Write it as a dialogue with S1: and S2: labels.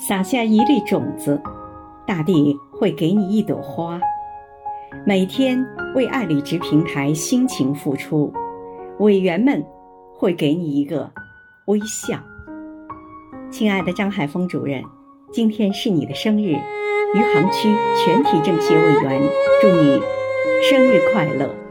S1: 撒下一粒种子大地会给你一朵花。每天为爱理直平台辛勤付出委员们会给你一个微笑。亲爱的张海峰主任今天是你的生日余杭区全体政协委员祝你生日快乐。